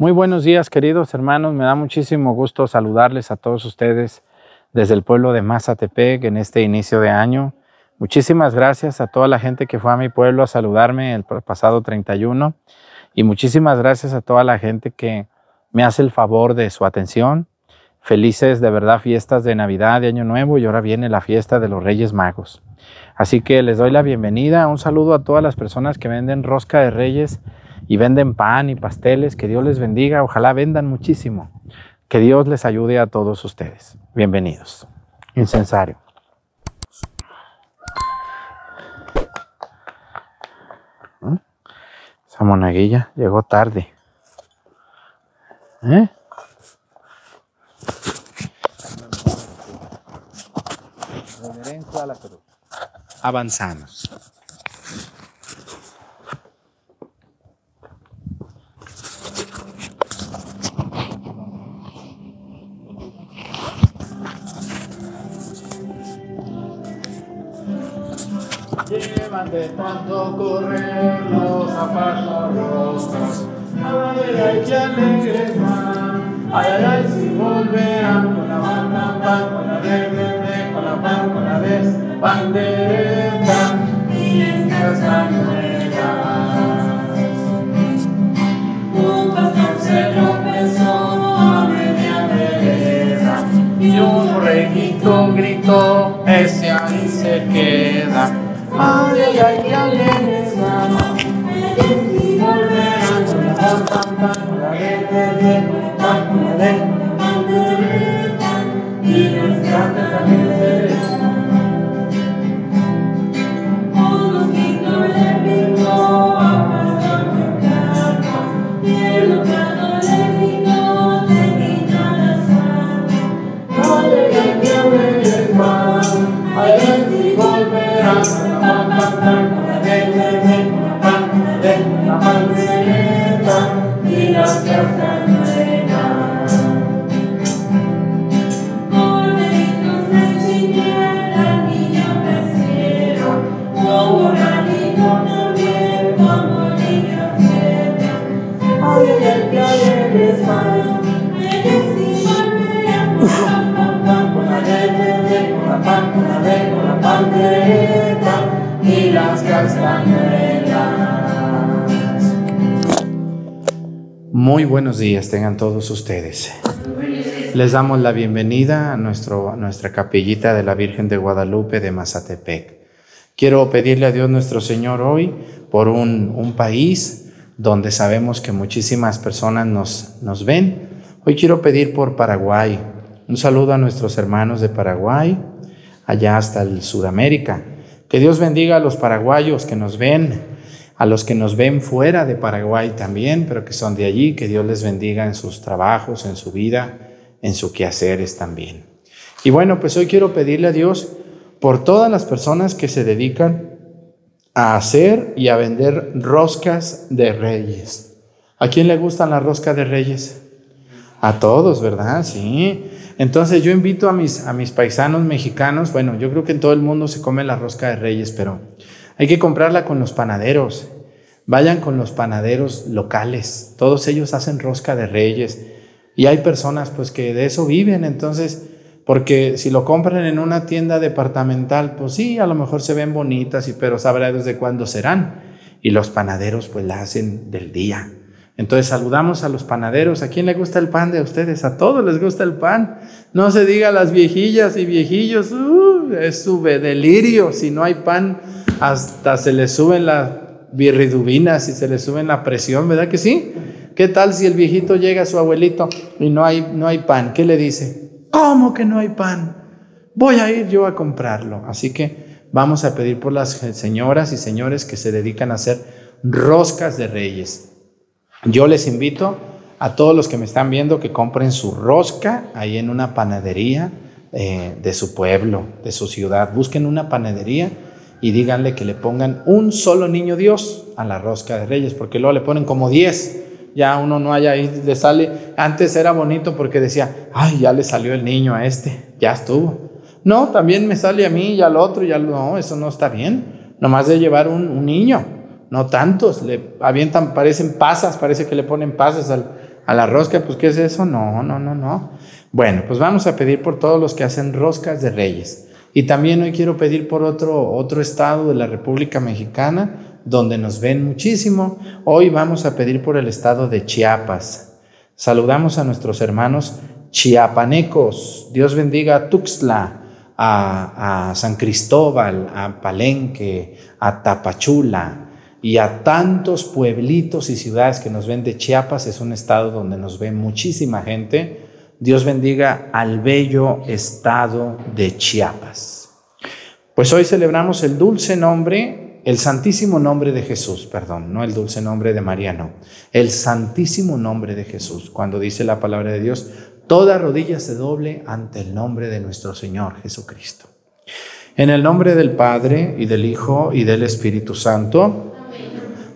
Muy buenos días, queridos hermanos. Me da muchísimo gusto saludarles a todos ustedes desde el pueblo de Mazatepec en este inicio de año. Muchísimas gracias a toda la gente que fue a mi pueblo a saludarme el pasado 31 y muchísimas gracias a toda la gente que me hace el favor de su atención. Felices de verdad fiestas de Navidad, de Año Nuevo y ahora viene la fiesta de los Reyes Magos. Así que les doy la bienvenida, un saludo a todas las personas que venden rosca de Reyes y venden pan y pasteles. Que Dios les bendiga, ojalá vendan muchísimo. Que Dios les ayude a todos ustedes. Bienvenidos. Incensario. ¿Mm? Esa monaguilla llegó tarde. ¿Eh? Reverencia a la cruz. Avanzamos. Llevan de tanto correr los zapatos rojos. Ay, ay, qué alegres van. Ay, ay, ay, si volverán con la banda, pan, con la de, con la pan, con la de, pandereta y estas cañuelas. Un pastor se tropezó I. días tengan todos ustedes. Les damos la bienvenida a, nuestro, nuestra capillita de la Virgen de Guadalupe de Mazatepec. Quiero pedirle a Dios nuestro Señor hoy por un, un país donde sabemos que muchísimas personas nos, nos ven. Hoy quiero pedir por Paraguay. Un saludo a nuestros hermanos de Paraguay, allá hasta el Sudamérica. Que Dios bendiga a los paraguayos que nos ven, a los que nos ven fuera de Paraguay también, pero que son de allí. Que Dios les bendiga en sus trabajos, en su vida, en sus quehaceres también. Y bueno, pues hoy quiero pedirle a Dios por todas las personas que se dedican a hacer y a vender roscas de reyes. ¿A quién le gustan las roscas de reyes? A todos, ¿verdad? Sí. Entonces yo invito a mis, a mis paisanos mexicanos, bueno, yo creo que en todo el mundo se come la rosca de reyes, pero hay que comprarla con los panaderos. Vayan con los panaderos locales. Todos ellos hacen rosca de reyes. Y hay personas pues que de eso viven. Entonces, porque si lo compran en una tienda departamental, pues sí, a lo mejor se ven bonitas, y, pero sabrá desde cuándo serán. Y los panaderos pues la hacen del día. Entonces saludamos a los panaderos. ¿A quién le gusta el pan de ustedes? A todos les gusta el pan. No se diga a las viejillas y viejillos, uh, es sube delirio. Si no hay pan, hasta se les suben las birridubinas y se les suben la presión, ¿verdad que sí? ¿Qué tal si el viejito llega a su abuelito y no hay, no hay pan? ¿Qué le dice? ¿Cómo que no hay pan? Voy a ir yo a comprarlo. Así que vamos a pedir por las señoras y señores que se dedican a hacer roscas de reyes. Yo les invito a todos los que me están viendo que compren su rosca ahí en una panadería eh, de su pueblo, de su ciudad. Busquen una panadería y díganle que le pongan un solo niño Dios a la rosca de reyes, porque luego le ponen como 10. Ya uno no haya ahí, le sale. Antes era bonito porque decía, ay, ya le salió el niño a este, ya estuvo. No, también me sale a mí y al otro, ya no, eso no está bien. Nomás de llevar un niño no tantos, le avientan, parecen pasas, parece que le ponen pasas A la rosca, pues ¿qué es eso? No, no, no, no. Bueno, pues vamos a pedir por todos los que hacen roscas de reyes. Y también hoy quiero pedir por otro, otro estado de la República Mexicana, donde nos ven muchísimo. Hoy vamos a pedir por el estado de Chiapas. Saludamos a nuestros hermanos chiapanecos. Dios bendiga a Tuxtla, a, a San Cristóbal, a Palenque, a Tapachula y a tantos pueblitos y ciudades que nos ven de Chiapas. Es un estado donde nos ve muchísima gente. Dios bendiga al bello estado de Chiapas. Pues hoy celebramos el dulce nombre, el santísimo nombre de Jesús, perdón, no el dulce nombre de María, no, el santísimo nombre de Jesús. Cuando dice la palabra de Dios, toda rodilla se doble ante el nombre de nuestro Señor Jesucristo. En el nombre del Padre y del Hijo y del Espíritu Santo,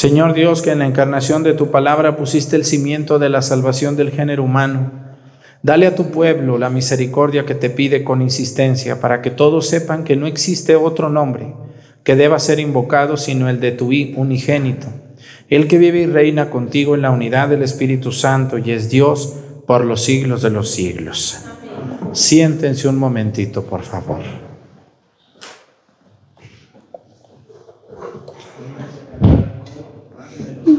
Señor Dios, que en la encarnación de tu palabra pusiste el cimiento de la salvación del género humano, dale a tu pueblo la misericordia que te pide con insistencia, para que todos sepan que no existe otro nombre que deba ser invocado sino el de tu unigénito, el que vive y reina contigo en la unidad del Espíritu Santo y es Dios por los siglos de los siglos. Siéntense un momentito, por favor.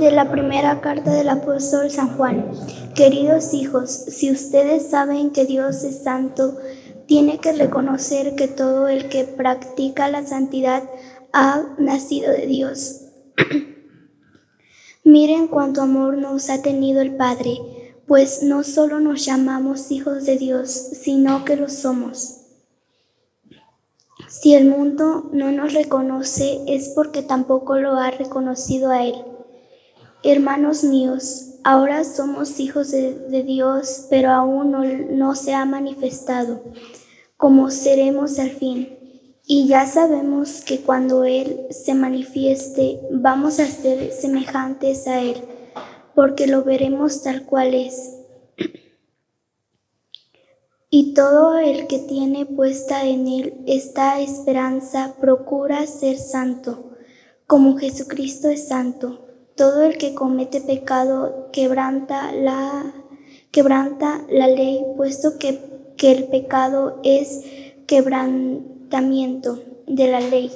De la primera carta del apóstol San Juan. Queridos hijos, si ustedes saben que Dios es santo, tiene que reconocer que todo el que practica la santidad ha nacido de Dios. Miren cuánto amor nos ha tenido el Padre, pues no solo nos llamamos hijos de Dios, sino que lo somos. Si el mundo no nos reconoce es porque tampoco lo ha reconocido a Él. Hermanos míos, ahora somos hijos de, Dios, pero aún no, no se ha manifestado como seremos al fin. Y ya sabemos que cuando Él se manifieste, vamos a ser semejantes a Él, porque lo veremos tal cual es. Y todo el que tiene puesta en Él esta esperanza procura ser santo, como Jesucristo es santo. Todo el que comete pecado quebranta la, quebranta la ley, puesto que, que el pecado es quebrantamiento de la ley.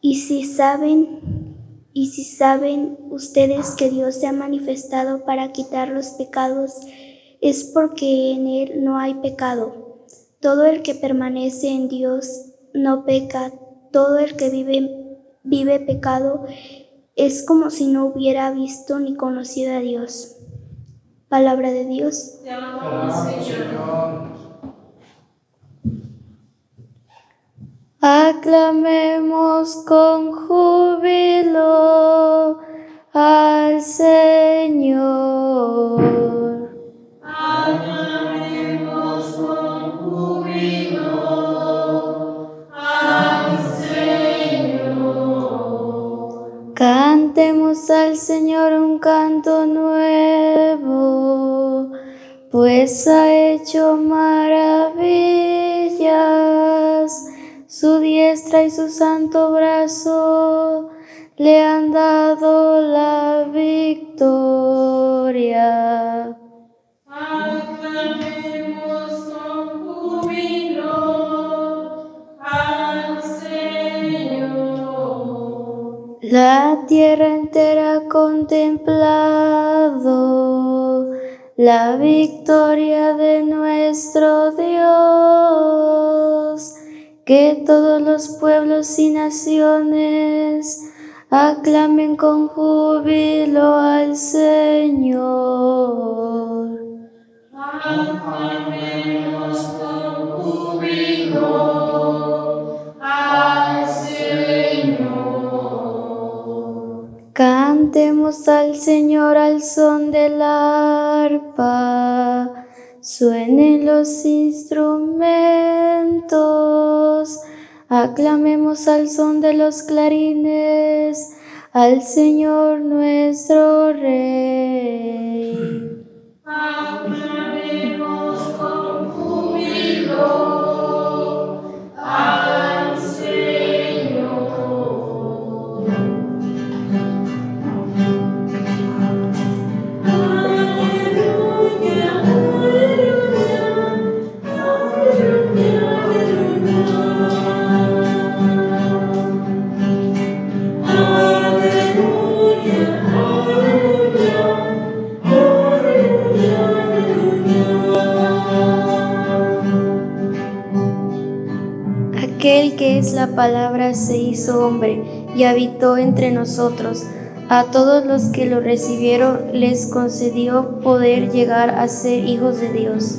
Y si saben, y si saben ustedes que Dios se ha manifestado para quitar los pecados, es porque en Él no hay pecado. Todo el que permanece en Dios no peca, todo el que vive, vive pecado es como si no hubiera visto ni conocido a Dios. Palabra de Dios. Aclamemos con júbilo al Señor. Aclamemos Cantemos al Señor un canto nuevo, pues ha hecho maravillas. Su diestra y su santo brazo le han dado la victoria. Aclamemos La tierra entera ha contemplado la victoria de nuestro Dios. Que todos los pueblos y naciones aclamen con júbilo al Señor. Aclamemos con júbilo Cantemos al Señor al son del arpa, suenen los instrumentos, aclamemos al son de los clarines, al Señor nuestro Rey. La palabra se hizo hombre y habitó entre nosotros. A todos los que lo recibieron les concedió poder llegar a ser hijos de Dios.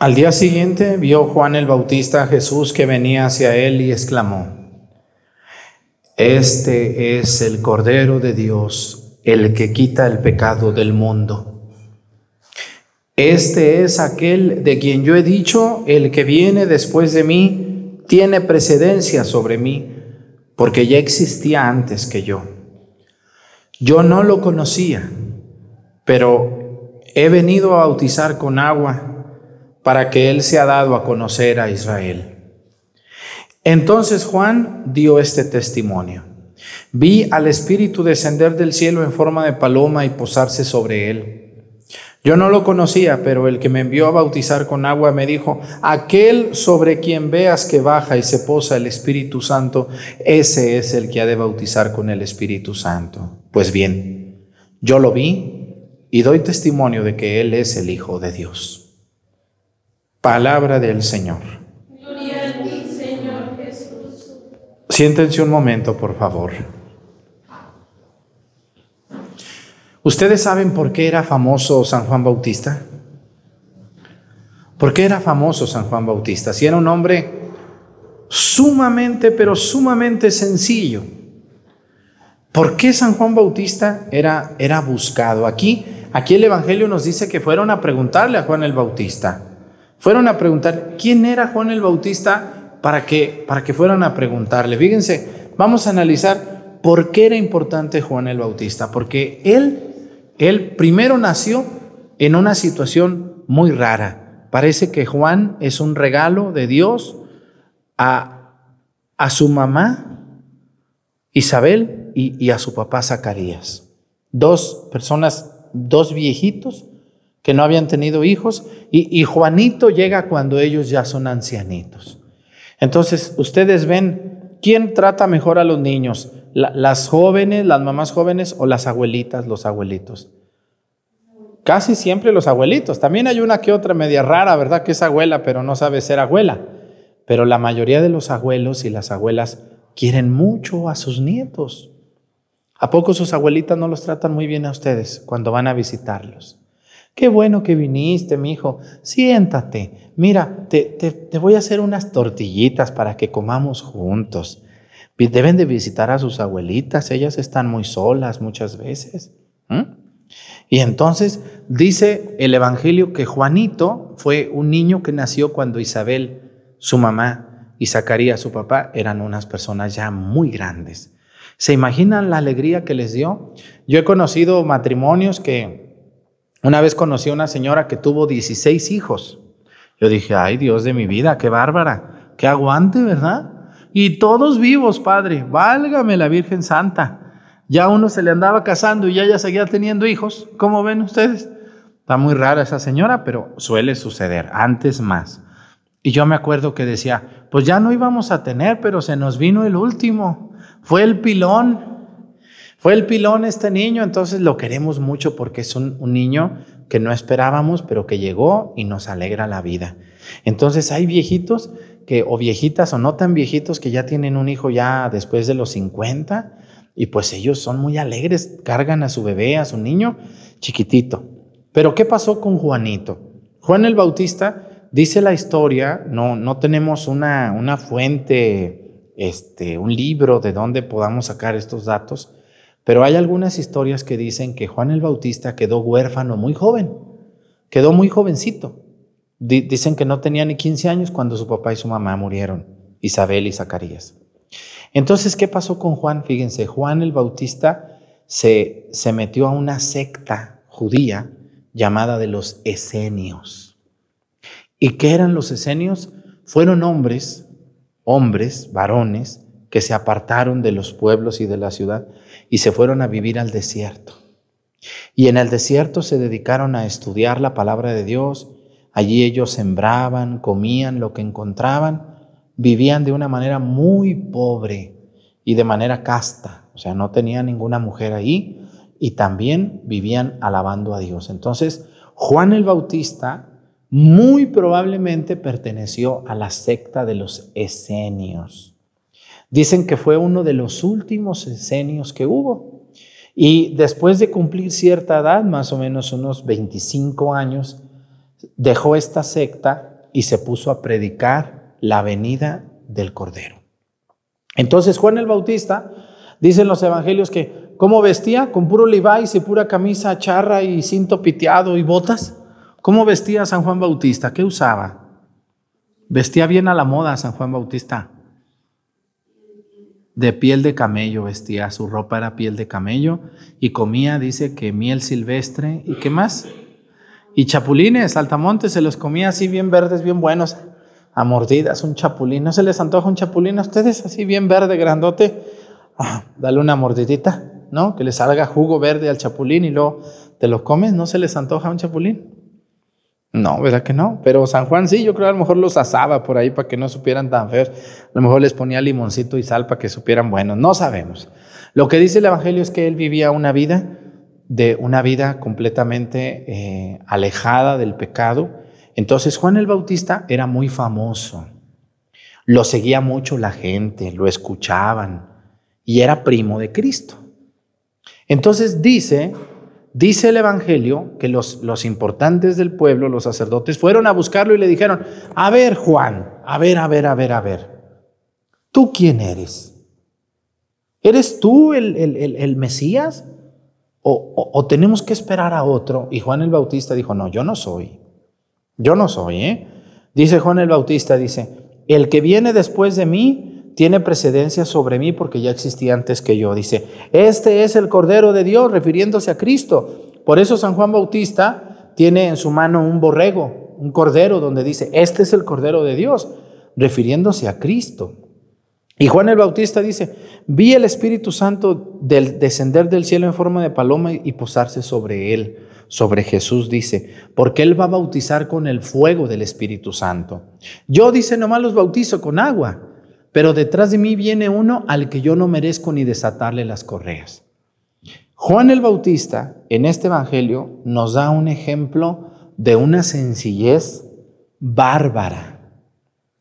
Al día siguiente vio Juan el Bautista a Jesús que venía hacia él y exclamó, Este es el Cordero de Dios, el que quita el pecado del mundo. Este es aquel de quien yo he dicho, el que viene después de mí tiene precedencia sobre mí, porque ya existía antes que yo. Yo no lo conocía, pero he venido a bautizar con agua para que Él sea dado a conocer a Israel. Entonces Juan dio este testimonio. Vi al Espíritu descender del cielo en forma de paloma y posarse sobre él. Yo no lo conocía, pero el que me envió a bautizar con agua me dijo, aquel sobre quien veas que baja y se posa el Espíritu Santo, ese es el que ha de bautizar con el Espíritu Santo. Pues bien, yo lo vi y doy testimonio de que Él es el Hijo de Dios. Palabra del Señor. Gloria a ti, Señor Jesús. Siéntense un momento, por favor. ¿Ustedes saben por qué era famoso San Juan Bautista? ¿Por qué era famoso San Juan Bautista? Si era un hombre sumamente, pero sumamente sencillo. ¿Por qué San Juan Bautista era, era buscado? Aquí, aquí el Evangelio nos dice que fueron a preguntarle a Juan el Bautista. Fueron a preguntar quién era Juan el Bautista para que, para que fueran a preguntarle. Fíjense, vamos a analizar por qué era importante Juan el Bautista. Porque él, él primero nació en una situación muy rara. Parece que Juan es un regalo de Dios a, a su mamá Isabel y, y a su papá Zacarías. Dos personas, dos viejitos que no habían tenido hijos, y, Juanito llega cuando ellos ya son ancianitos. Entonces, ustedes ven, ¿quién trata mejor a los niños? La- ¿Las jóvenes, las mamás jóvenes o las abuelitas, los abuelitos? Casi siempre los abuelitos. También hay una que otra media rara, ¿verdad? Que es abuela, pero no sabe ser abuela. Pero la mayoría de los abuelos y las abuelas quieren mucho a sus nietos. ¿A poco sus abuelitas no los tratan muy bien a ustedes cuando van a visitarlos? Qué bueno que viniste, mi hijo. Siéntate. Mira, te, te- te voy a hacer unas tortillitas para que comamos juntos. Deben de visitar a sus abuelitas. Ellas están muy solas muchas veces. Y entonces dice el Evangelio que Juanito fue un niño que nació cuando Isabel, su mamá, y Zacarías, su papá, eran unas personas ya muy grandes. ¿Se imaginan la alegría que les dio? Yo he conocido matrimonios que una vez conocí a una señora que tuvo 16 hijos. Yo dije, ay Dios de mi vida, qué bárbara, qué aguante, ¿verdad? Y todos vivos, Padre, válgame la Virgen Santa. Ya uno se le andaba casando y ya ella seguía teniendo hijos. ¿Cómo ven ustedes? Está muy rara esa señora, pero suele suceder, antes más. Y yo me acuerdo que decía, pues ya no íbamos a tener, pero se nos vino el último. Fue el pilón. Fue el pilón este niño, entonces lo queremos mucho porque es un, un niño que no esperábamos, pero que llegó y nos alegra la vida. Entonces hay viejitos que, o viejitas o no tan viejitos que ya tienen un hijo ya después de los 50 y pues ellos son muy alegres, cargan a su bebé, a su niño chiquitito. Pero ¿qué pasó con Juanito? Juan el Bautista dice la historia, no, no tenemos una, una fuente, este, un libro de donde podamos sacar estos datos, pero hay algunas historias que dicen que Juan el Bautista quedó huérfano muy joven, quedó muy jovencito. Di- dicen que no tenía ni 15 años cuando su papá y su mamá murieron, Isabel y Zacarías. Entonces, ¿qué pasó con Juan? Fíjense, Juan el Bautista se, se metió a una secta judía llamada de los esenios. ¿Y qué eran los esenios? Fueron hombres, hombres, varones, que se apartaron de los pueblos y de la ciudad y se fueron a vivir al desierto. Y en el desierto se dedicaron a estudiar la palabra de Dios. Allí ellos sembraban, comían lo que encontraban, vivían de una manera muy pobre y de manera casta. O sea, no tenían ninguna mujer ahí y también vivían alabando a Dios. Entonces, Juan el Bautista muy probablemente perteneció a la secta de los esenios. Dicen que fue uno de los últimos esenios que hubo. Y después de cumplir cierta edad, más o menos unos 25 años, dejó esta secta y se puso a predicar la venida del Cordero. Entonces Juan el Bautista, dicen los evangelios que, ¿cómo vestía? Con puro levi's y pura camisa charra y cinto piteado y botas. ¿Cómo vestía San Juan Bautista? ¿Qué usaba? Vestía bien a la moda San Juan Bautista. De piel de camello vestía, su ropa era piel de camello y comía, dice que miel silvestre y qué más. Y chapulines, saltamontes, se los comía así bien verdes, bien buenos, a mordidas, un chapulín. ¿No se les antoja un chapulín a ustedes así bien verde, grandote? Ah, dale una mordidita, ¿no? Que le salga jugo verde al chapulín y luego te lo comes, ¿no se les antoja un chapulín? No, ¿verdad que no? Pero San Juan sí, yo creo a lo mejor los asaba por ahí para que no supieran tan feos. A lo mejor les ponía limoncito y sal para que supieran buenos. No sabemos. Lo que dice el Evangelio es que él vivía una vida de una vida completamente eh, alejada del pecado. Entonces Juan el Bautista era muy famoso. Lo seguía mucho la gente, lo escuchaban y era primo de Cristo. Entonces dice Dice el Evangelio que los, los importantes del pueblo, los sacerdotes, fueron a buscarlo y le dijeron, a ver Juan, a ver, a ver, a ver, a ver, ¿tú quién eres? ¿Eres tú el, el, el, el Mesías? O, o, ¿O tenemos que esperar a otro? Y Juan el Bautista dijo, no, yo no soy, yo no soy, ¿eh? Dice Juan el Bautista, dice, el que viene después de mí tiene precedencia sobre mí porque ya existía antes que yo. Dice, este es el Cordero de Dios, refiriéndose a Cristo. Por eso San Juan Bautista tiene en su mano un borrego, un cordero, donde dice, este es el Cordero de Dios, refiriéndose a Cristo. Y Juan el Bautista dice, vi el Espíritu Santo del, descender del cielo en forma de paloma y posarse sobre él. sobre Jesús dice, porque Él va a bautizar con el fuego del Espíritu Santo. Yo dice, nomás los bautizo con agua, pero detrás de mí viene uno al que yo no merezco ni desatarle las correas. Juan el Bautista en este Evangelio nos da un ejemplo de una sencillez bárbara.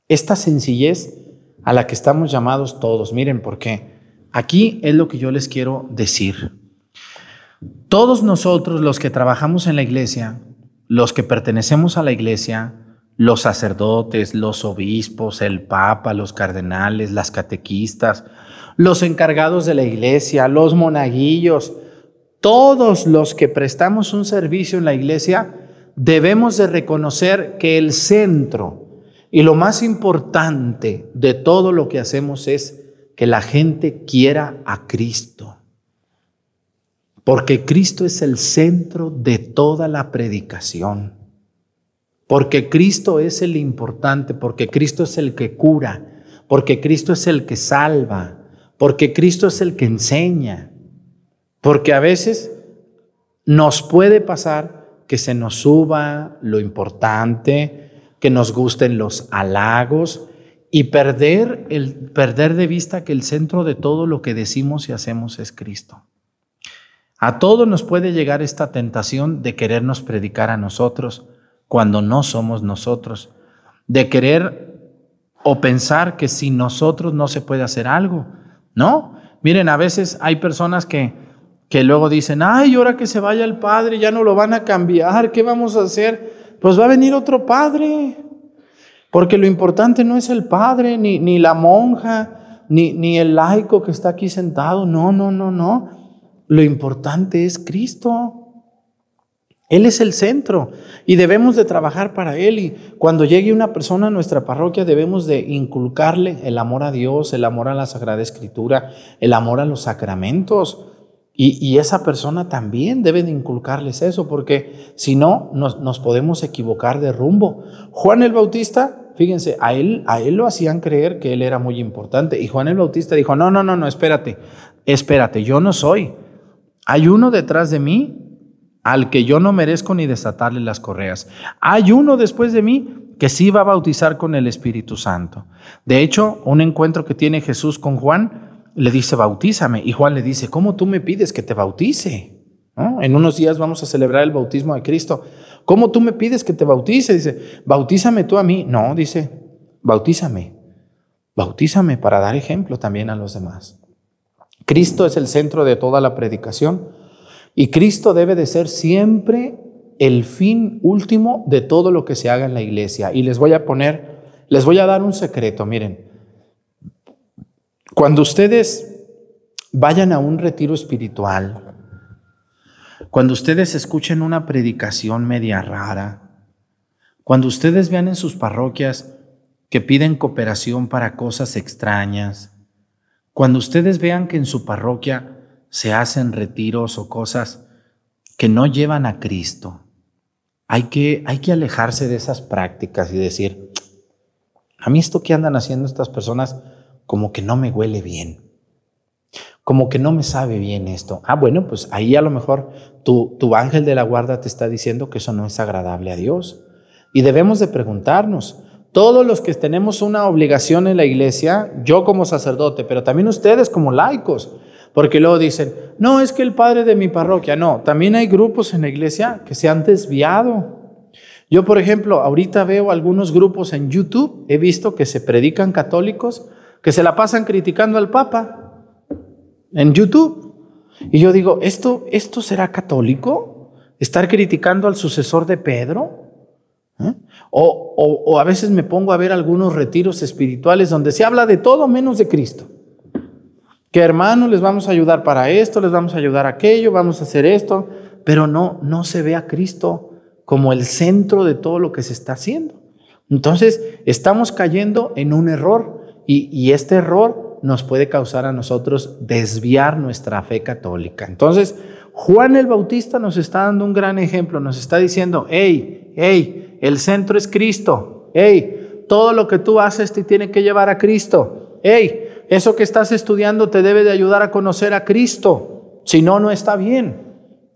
Esta sencillez a la que estamos llamados todos. Miren por qué. Aquí es lo que yo les quiero decir. Todos nosotros los que trabajamos en la iglesia, los que pertenecemos a la iglesia, los sacerdotes, los obispos, el papa, los cardenales, las catequistas, los encargados de la iglesia, los monaguillos, todos los que prestamos un servicio en la iglesia, debemos de reconocer que el centro y lo más importante de todo lo que hacemos es que la gente quiera a Cristo. Porque Cristo es el centro de toda la predicación. Porque Cristo es el importante, porque Cristo es el que cura, porque Cristo es el que salva, porque Cristo es el que enseña. Porque a veces nos puede pasar que se nos suba lo importante, que nos gusten los halagos y perder, el, perder de vista que el centro de todo lo que decimos y hacemos es Cristo. A todos nos puede llegar esta tentación de querernos predicar a nosotros cuando no somos nosotros, de querer o pensar que sin nosotros no se puede hacer algo. No, miren, a veces hay personas que, que luego dicen, ay, ahora que se vaya el padre, ya no lo van a cambiar, ¿qué vamos a hacer? Pues va a venir otro padre. Porque lo importante no es el padre, ni, ni la monja, ni, ni el laico que está aquí sentado. No, no, no, no. Lo importante es Cristo. Él es el centro y debemos de trabajar para Él. Y cuando llegue una persona a nuestra parroquia debemos de inculcarle el amor a Dios, el amor a la Sagrada Escritura, el amor a los sacramentos. Y, y esa persona también debe de inculcarles eso, porque si no, nos, nos podemos equivocar de rumbo. Juan el Bautista, fíjense, a él, a él lo hacían creer que él era muy importante. Y Juan el Bautista dijo, no, no, no, no, espérate, espérate, yo no soy. Hay uno detrás de mí al que yo no merezco ni desatarle las correas. Hay uno después de mí que sí va a bautizar con el Espíritu Santo. De hecho, un encuentro que tiene Jesús con Juan, le dice, bautízame. Y Juan le dice, ¿cómo tú me pides que te bautice? En unos días vamos a celebrar el bautismo de Cristo. ¿Cómo tú me pides que te bautice? Dice, bautízame tú a mí. No, dice, bautízame. Bautízame para dar ejemplo también a los demás. Cristo es el centro de toda la predicación y Cristo debe de ser siempre el fin último de todo lo que se haga en la iglesia. Y les voy a poner, les voy a dar un secreto, miren. Cuando ustedes vayan a un retiro espiritual, cuando ustedes escuchen una predicación media rara, cuando ustedes vean en sus parroquias que piden cooperación para cosas extrañas, cuando ustedes vean que en su parroquia se hacen retiros o cosas que no llevan a Cristo, hay que, hay que alejarse de esas prácticas y decir, a mí esto que andan haciendo estas personas como que no me huele bien, como que no me sabe bien esto. Ah, bueno, pues ahí a lo mejor tu, tu ángel de la guarda te está diciendo que eso no es agradable a Dios. Y debemos de preguntarnos, todos los que tenemos una obligación en la iglesia, yo como sacerdote, pero también ustedes como laicos, porque luego dicen, no, es que el padre de mi parroquia, no, también hay grupos en la iglesia que se han desviado. Yo, por ejemplo, ahorita veo algunos grupos en YouTube, he visto que se predican católicos, que se la pasan criticando al Papa en YouTube. Y yo digo, ¿esto, esto será católico? ¿Estar criticando al sucesor de Pedro? ¿Eh? O, o, o, a veces me pongo a ver algunos retiros espirituales donde se habla de todo menos de Cristo. Que hermanos, les vamos a ayudar para esto, les vamos a ayudar aquello, vamos a hacer esto, pero no, no se ve a Cristo como el centro de todo lo que se está haciendo. Entonces, estamos cayendo en un error y, y este error nos puede causar a nosotros desviar nuestra fe católica. Entonces, Juan el Bautista nos está dando un gran ejemplo, nos está diciendo, hey, hey, el centro es Cristo, hey, todo lo que tú haces te tiene que llevar a Cristo, hey, eso que estás estudiando te debe de ayudar a conocer a Cristo, si no, no está bien.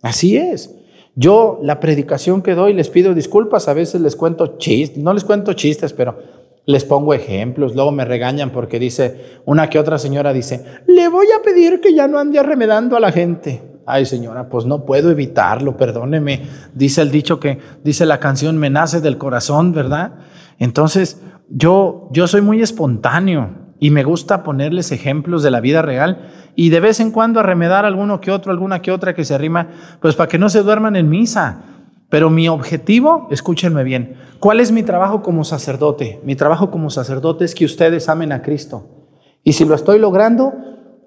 Así es. Yo la predicación que doy les pido disculpas, a veces les cuento chistes, no les cuento chistes, pero les pongo ejemplos, luego me regañan porque dice, una que otra señora dice, le voy a pedir que ya no ande arremedando a la gente. Ay señora, pues no puedo evitarlo, perdóneme. Dice el dicho que, dice la canción, me nace del corazón, ¿verdad? Entonces, yo, yo soy muy espontáneo y me gusta ponerles ejemplos de la vida real y de vez en cuando arremedar alguno que otro, alguna que otra que se arrima, pues para que no se duerman en misa. Pero mi objetivo, escúchenme bien, ¿cuál es mi trabajo como sacerdote? Mi trabajo como sacerdote es que ustedes amen a Cristo. Y si lo estoy logrando,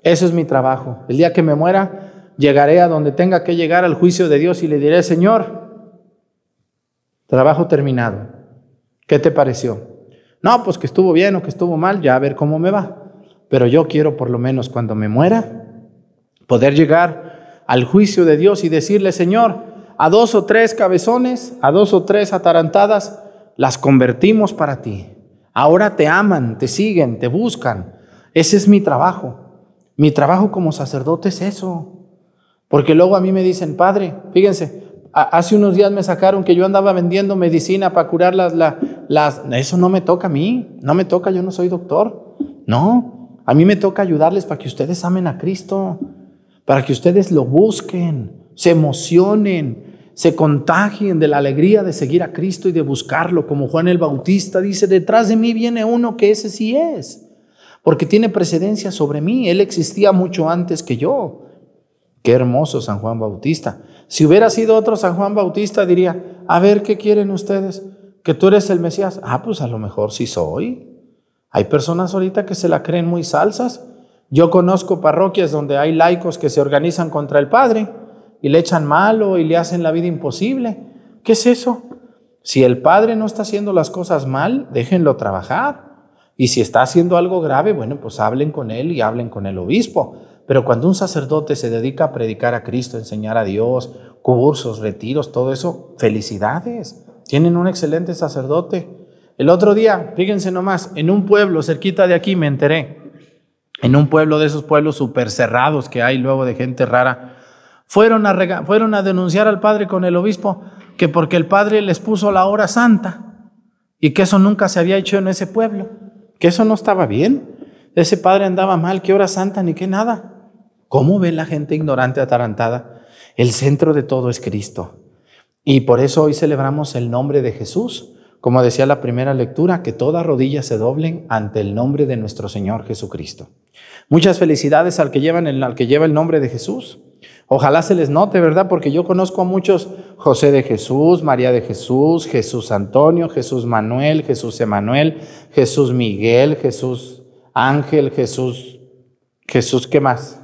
eso es mi trabajo. El día que me muera, llegaré a donde tenga que llegar al juicio de Dios y le diré, Señor, trabajo terminado. ¿Qué te pareció? No, pues que estuvo bien o que estuvo mal, ya a ver cómo me va. Pero yo quiero por lo menos cuando me muera, poder llegar al juicio de Dios y decirle, Señor, a dos o tres cabezones, a dos o tres atarantadas, las convertimos para ti. Ahora te aman, te siguen, te buscan. Ese es mi trabajo. Mi trabajo como sacerdote es eso. Porque luego a mí me dicen, Padre, fíjense, hace unos días me sacaron que yo andaba vendiendo medicina para curar las, las... Eso no me toca a mí, no me toca, yo no soy doctor. No, a mí me toca ayudarles para que ustedes amen a Cristo, para que ustedes lo busquen se emocionen, se contagien de la alegría de seguir a Cristo y de buscarlo, como Juan el Bautista dice, detrás de mí viene uno que ese sí es, porque tiene precedencia sobre mí, él existía mucho antes que yo. Qué hermoso San Juan Bautista. Si hubiera sido otro San Juan Bautista, diría, a ver, ¿qué quieren ustedes? ¿Que tú eres el Mesías? Ah, pues a lo mejor sí soy. Hay personas ahorita que se la creen muy salsas. Yo conozco parroquias donde hay laicos que se organizan contra el Padre y le echan malo y le hacen la vida imposible. ¿Qué es eso? Si el padre no está haciendo las cosas mal, déjenlo trabajar. Y si está haciendo algo grave, bueno, pues hablen con él y hablen con el obispo. Pero cuando un sacerdote se dedica a predicar a Cristo, enseñar a Dios, cursos, retiros, todo eso, felicidades. Tienen un excelente sacerdote. El otro día, fíjense nomás, en un pueblo cerquita de aquí me enteré, en un pueblo de esos pueblos súper cerrados que hay luego de gente rara, fueron a, fueron a denunciar al padre con el obispo que porque el padre les puso la hora santa y que eso nunca se había hecho en ese pueblo, que eso no estaba bien. Ese padre andaba mal, qué hora santa ni qué nada. ¿Cómo ve la gente ignorante atarantada? El centro de todo es Cristo. Y por eso hoy celebramos el nombre de Jesús, como decía la primera lectura, que todas rodillas se doblen ante el nombre de nuestro Señor Jesucristo. Muchas felicidades al que, el, al que lleva el nombre de Jesús. Ojalá se les note, ¿verdad? Porque yo conozco a muchos José de Jesús, María de Jesús, Jesús Antonio, Jesús Manuel, Jesús Emanuel, Jesús Miguel, Jesús Ángel, Jesús, Jesús, ¿qué más?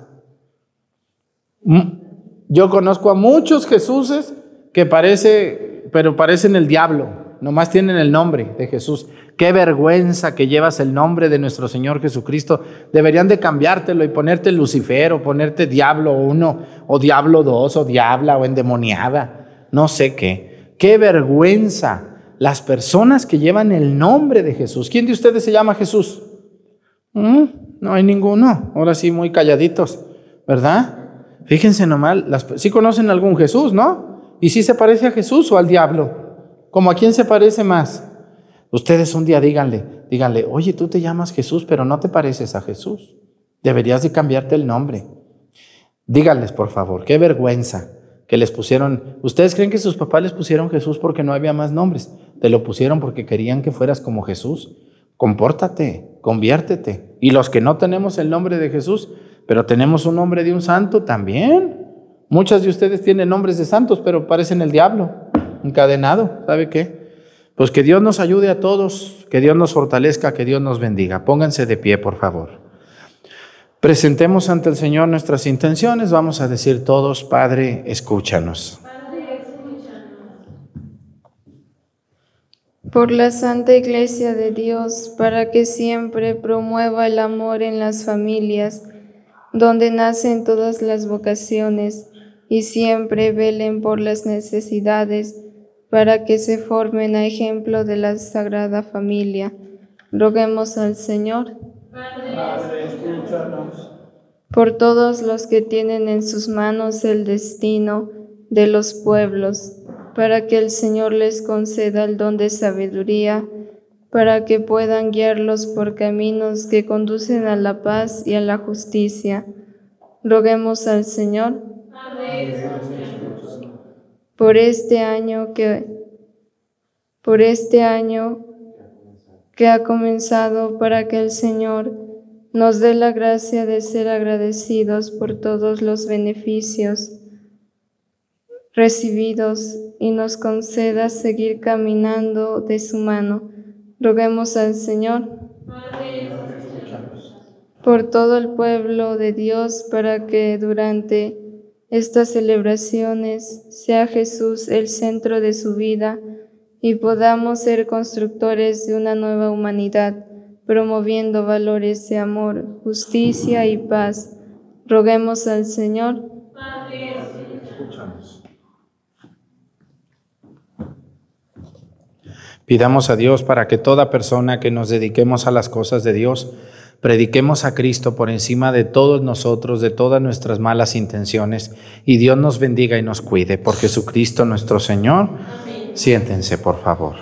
Mm, yo conozco a muchos Jesuses que parece, pero parecen el diablo, nomás tienen el nombre de Jesús. Qué vergüenza que llevas el nombre de nuestro Señor Jesucristo. Deberían de cambiártelo y ponerte Lucifer o ponerte Diablo uno o Diablo dos o Diabla o endemoniada. No sé qué. Qué vergüenza las personas que llevan el nombre de Jesús. ¿Quién de ustedes se llama Jesús? ¿Mm? No hay ninguno. Ahora sí, muy calladitos, ¿verdad? Fíjense nomás, las, sí conocen algún Jesús, ¿no? ¿Y si se parece a Jesús o al diablo? ¿Como a quién se parece más? Ustedes un día díganle, díganle, oye, tú te llamas Jesús, pero no te pareces a Jesús. Deberías de cambiarte el nombre. Díganles, por favor, qué vergüenza que les pusieron. ¿Ustedes creen que sus papás les pusieron Jesús porque no había más nombres? Te lo pusieron porque querían que fueras como Jesús. Compórtate, conviértete. Y los que no tenemos el nombre de Jesús, pero tenemos un nombre de un santo también. Muchas de ustedes tienen nombres de santos, pero parecen el diablo, encadenado. ¿Sabe qué? Pues que Dios nos ayude a todos, que Dios nos fortalezca, que Dios nos bendiga. Pónganse de pie, por favor. Presentemos ante el Señor nuestras intenciones. Vamos a decir todos, Padre, escúchanos. Por la Santa Iglesia de Dios, para que siempre promueva el amor en las familias, donde nacen todas las vocaciones, y siempre velen por las necesidades para que se formen a ejemplo de la Sagrada Familia. Roguemos al Señor. Por todos los que tienen en sus manos el destino de los pueblos, para que el Señor les conceda el don de sabiduría, para que puedan guiarlos por caminos que conducen a la paz y a la justicia. Roguemos al Señor por este año que por este año que ha comenzado para que el Señor nos dé la gracia de ser agradecidos por todos los beneficios recibidos y nos conceda seguir caminando de su mano. Roguemos al Señor por todo el pueblo de Dios para que durante estas celebraciones sea Jesús el centro de su vida y podamos ser constructores de una nueva humanidad, promoviendo valores de amor, justicia y paz. Roguemos al Señor. Pidamos a Dios para que toda persona que nos dediquemos a las cosas de Dios, prediquemos a Cristo por encima de todos nosotros, de todas nuestras malas intenciones, y Dios nos bendiga y nos cuide. Por Jesucristo nuestro Señor. Siéntense, por favor.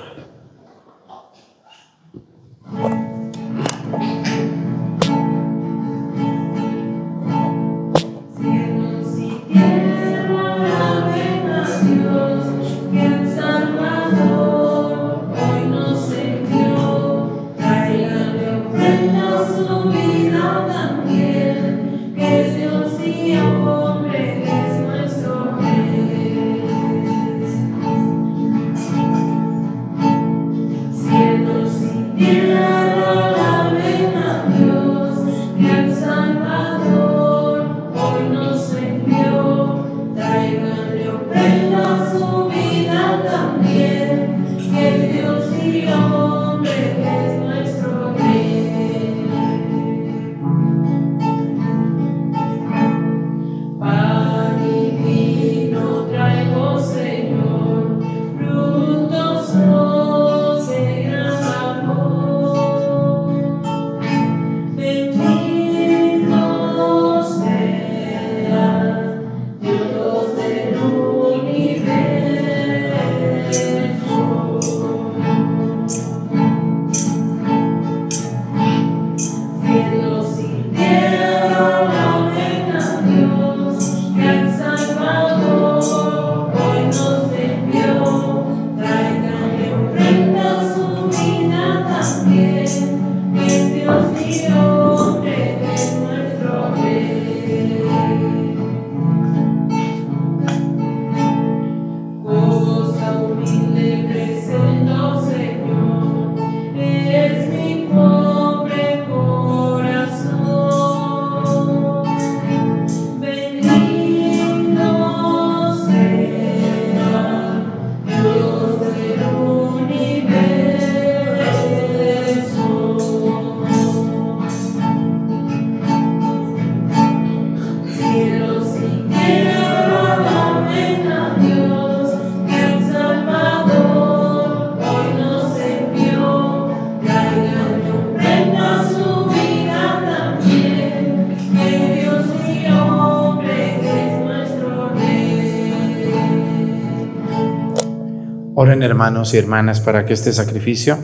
Hermanos y hermanas para que este sacrificio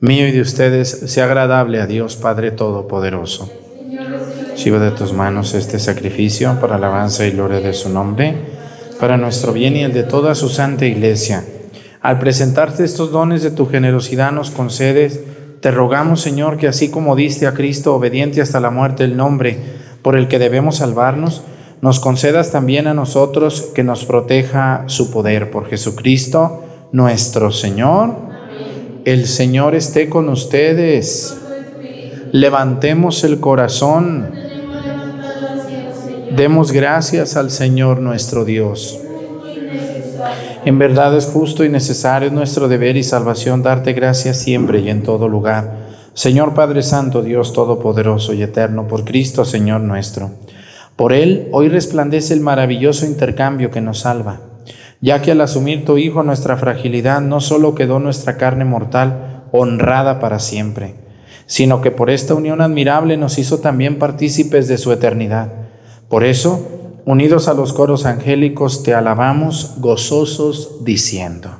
mío y de ustedes sea agradable a Dios Padre Todopoderoso. Reciba de tus manos este sacrificio para alabanza y gloria de su nombre, para nuestro bien y el de toda su santa iglesia. Al presentarte estos dones de tu generosidad nos concedes, te rogamos Señor que así como diste a Cristo obediente hasta la muerte el nombre por el que debemos salvarnos, nos concedas también a nosotros que nos proteja su poder por Jesucristo nuestro Señor. El Señor esté con ustedes. Levantemos el corazón. Demos gracias al Señor nuestro Dios. En verdad es justo y necesario es nuestro deber y salvación darte gracias siempre y en todo lugar. Señor Padre Santo, Dios Todopoderoso y Eterno, por Cristo Señor nuestro. Por Él hoy resplandece el maravilloso intercambio que nos salva, ya que al asumir tu Hijo nuestra fragilidad no solo quedó nuestra carne mortal honrada para siempre, sino que por esta unión admirable nos hizo también partícipes de su eternidad. Por eso, unidos a los coros angélicos, te alabamos gozosos diciendo.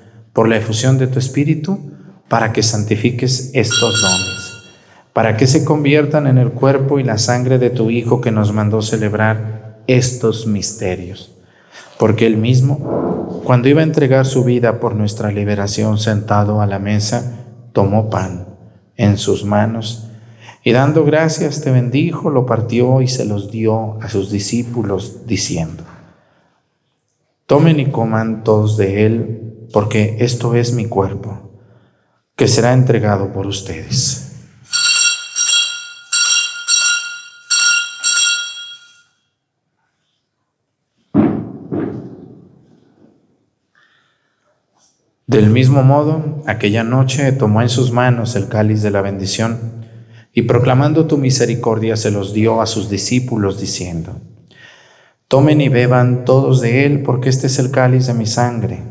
por la efusión de tu Espíritu, para que santifiques estos dones, para que se conviertan en el cuerpo y la sangre de tu Hijo que nos mandó celebrar estos misterios. Porque él mismo, cuando iba a entregar su vida por nuestra liberación sentado a la mesa, tomó pan en sus manos y dando gracias te bendijo, lo partió y se los dio a sus discípulos diciendo, tomen y coman todos de él, porque esto es mi cuerpo, que será entregado por ustedes. Del mismo modo, aquella noche tomó en sus manos el cáliz de la bendición y proclamando tu misericordia se los dio a sus discípulos diciendo, Tomen y beban todos de él porque este es el cáliz de mi sangre,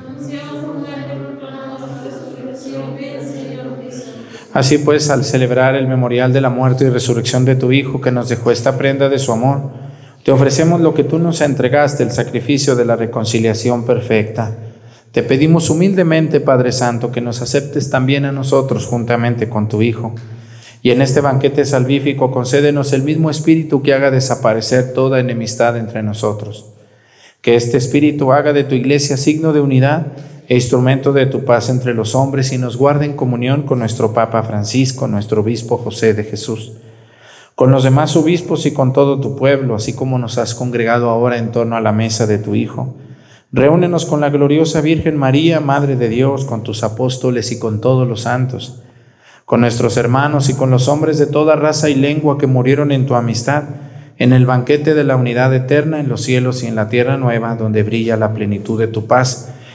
Así pues, al celebrar el memorial de la muerte y resurrección de tu Hijo, que nos dejó esta prenda de su amor, te ofrecemos lo que tú nos entregaste, el sacrificio de la reconciliación perfecta. Te pedimos humildemente, Padre Santo, que nos aceptes también a nosotros juntamente con tu Hijo. Y en este banquete salvífico concédenos el mismo espíritu que haga desaparecer toda enemistad entre nosotros. Que este espíritu haga de tu iglesia signo de unidad e instrumento de tu paz entre los hombres y nos guarde en comunión con nuestro Papa Francisco, nuestro obispo José de Jesús, con los demás obispos y con todo tu pueblo, así como nos has congregado ahora en torno a la mesa de tu Hijo. Reúnenos con la gloriosa Virgen María, Madre de Dios, con tus apóstoles y con todos los santos, con nuestros hermanos y con los hombres de toda raza y lengua que murieron en tu amistad, en el banquete de la unidad eterna en los cielos y en la tierra nueva, donde brilla la plenitud de tu paz,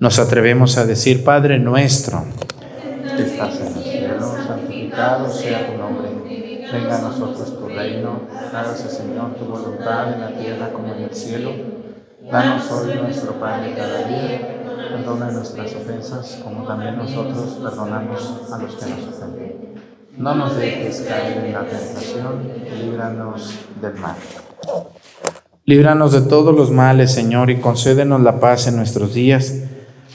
nos atrevemos a decir, Padre nuestro, que estás en el cielo, santificado sea tu nombre. Venga a nosotros tu reino, hágase Señor tu voluntad en la tierra como en el cielo. Danos hoy nuestro pan de cada día, Perdona nuestras ofensas, como también nosotros perdonamos a los que nos ofenden. No nos dejes caer en la tentación, líbranos del mal. Líbranos de todos los males, Señor, y concédenos la paz en nuestros días,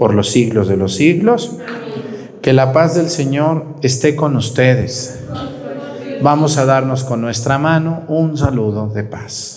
por los siglos de los siglos, que la paz del Señor esté con ustedes. Vamos a darnos con nuestra mano un saludo de paz.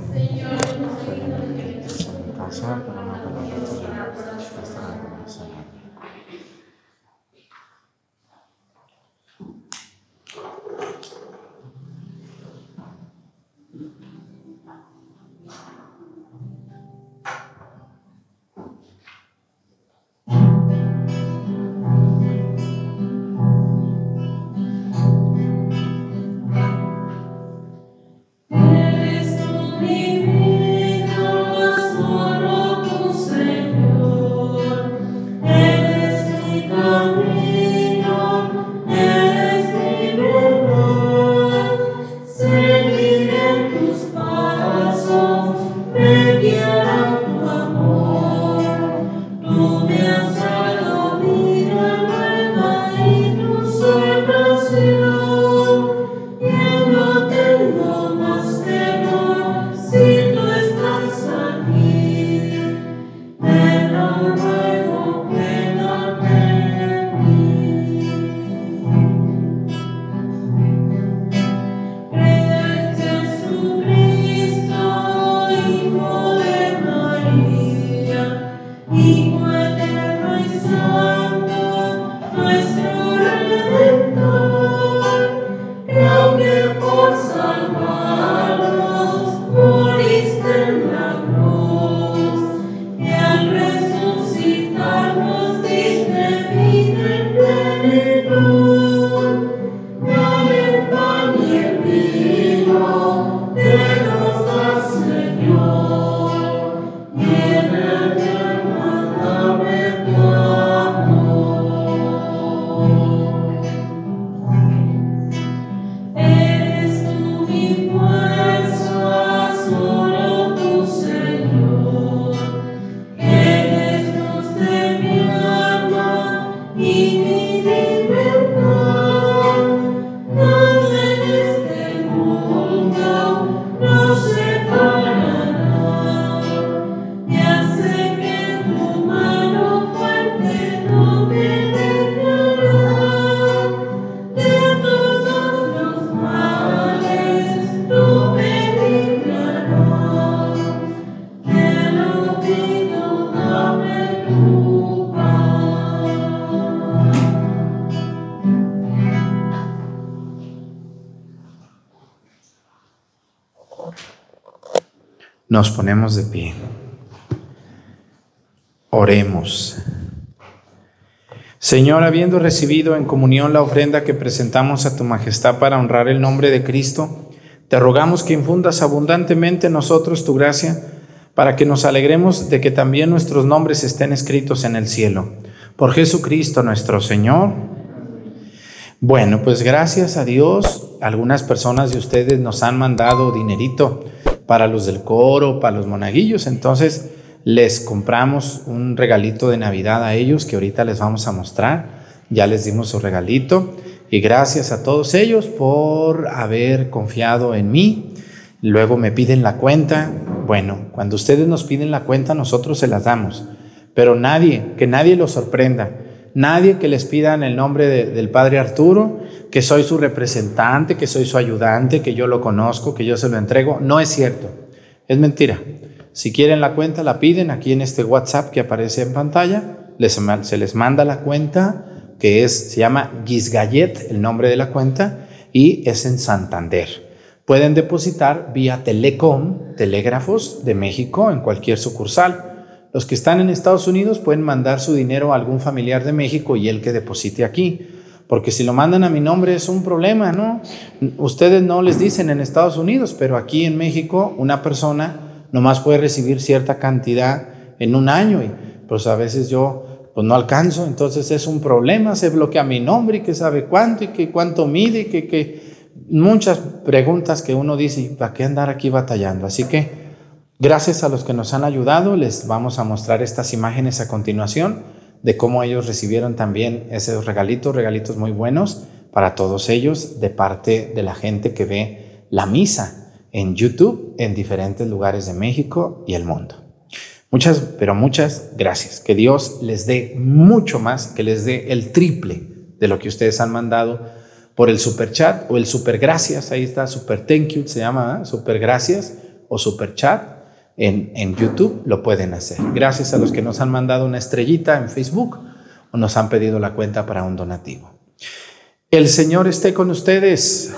Nos ponemos de pie. Oremos. Señor, habiendo recibido en comunión la ofrenda que presentamos a tu majestad para honrar el nombre de Cristo, te rogamos que infundas abundantemente en nosotros tu gracia para que nos alegremos de que también nuestros nombres estén escritos en el cielo. Por Jesucristo nuestro Señor. Bueno, pues gracias a Dios, algunas personas de ustedes nos han mandado dinerito para los del coro, para los monaguillos, entonces les compramos un regalito de Navidad a ellos que ahorita les vamos a mostrar. Ya les dimos su regalito y gracias a todos ellos por haber confiado en mí. Luego me piden la cuenta. Bueno, cuando ustedes nos piden la cuenta, nosotros se las damos. Pero nadie, que nadie los sorprenda. Nadie que les pida en el nombre de- del Padre Arturo, que soy su representante, que soy su ayudante, que yo lo conozco, que yo se lo entrego. No es cierto. Es mentira. Si quieren la cuenta, la piden aquí en este WhatsApp que aparece en pantalla. Se les manda la cuenta que es, se llama Guisgallet, el nombre de la cuenta, y es en Santander. Pueden depositar vía Telecom, Telégrafos de México, en cualquier sucursal. Los que están en Estados Unidos pueden mandar su dinero a algún familiar de México y él que deposite aquí. Porque si lo mandan a mi nombre es un problema, ¿no? Ustedes no les dicen en Estados Unidos, pero aquí en México una persona nomás puede recibir cierta cantidad en un año y pues a veces yo pues no alcanzo, entonces es un problema, se bloquea mi nombre y que sabe cuánto y que cuánto mide y que, que muchas preguntas que uno dice, ¿y ¿para qué andar aquí batallando? Así que gracias a los que nos han ayudado, les vamos a mostrar estas imágenes a continuación de cómo ellos recibieron también esos regalitos, regalitos muy buenos para todos ellos de parte de la gente que ve la misa en YouTube en diferentes lugares de México y el mundo. Muchas, pero muchas gracias. Que Dios les dé mucho más, que les dé el triple de lo que ustedes han mandado por el super chat o el super gracias. Ahí está, super thank you, se llama ¿eh? super gracias o super chat. En, en YouTube lo pueden hacer. Gracias a los que nos han mandado una estrellita en Facebook o nos han pedido la cuenta para un donativo. El Señor esté con ustedes.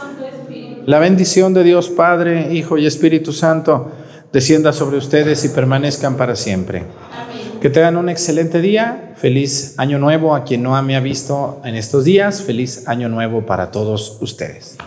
La bendición de Dios Padre, Hijo y Espíritu Santo descienda sobre ustedes y permanezcan para siempre. Que tengan un excelente día, feliz año nuevo a quien no me ha visto en estos días, feliz año nuevo para todos ustedes.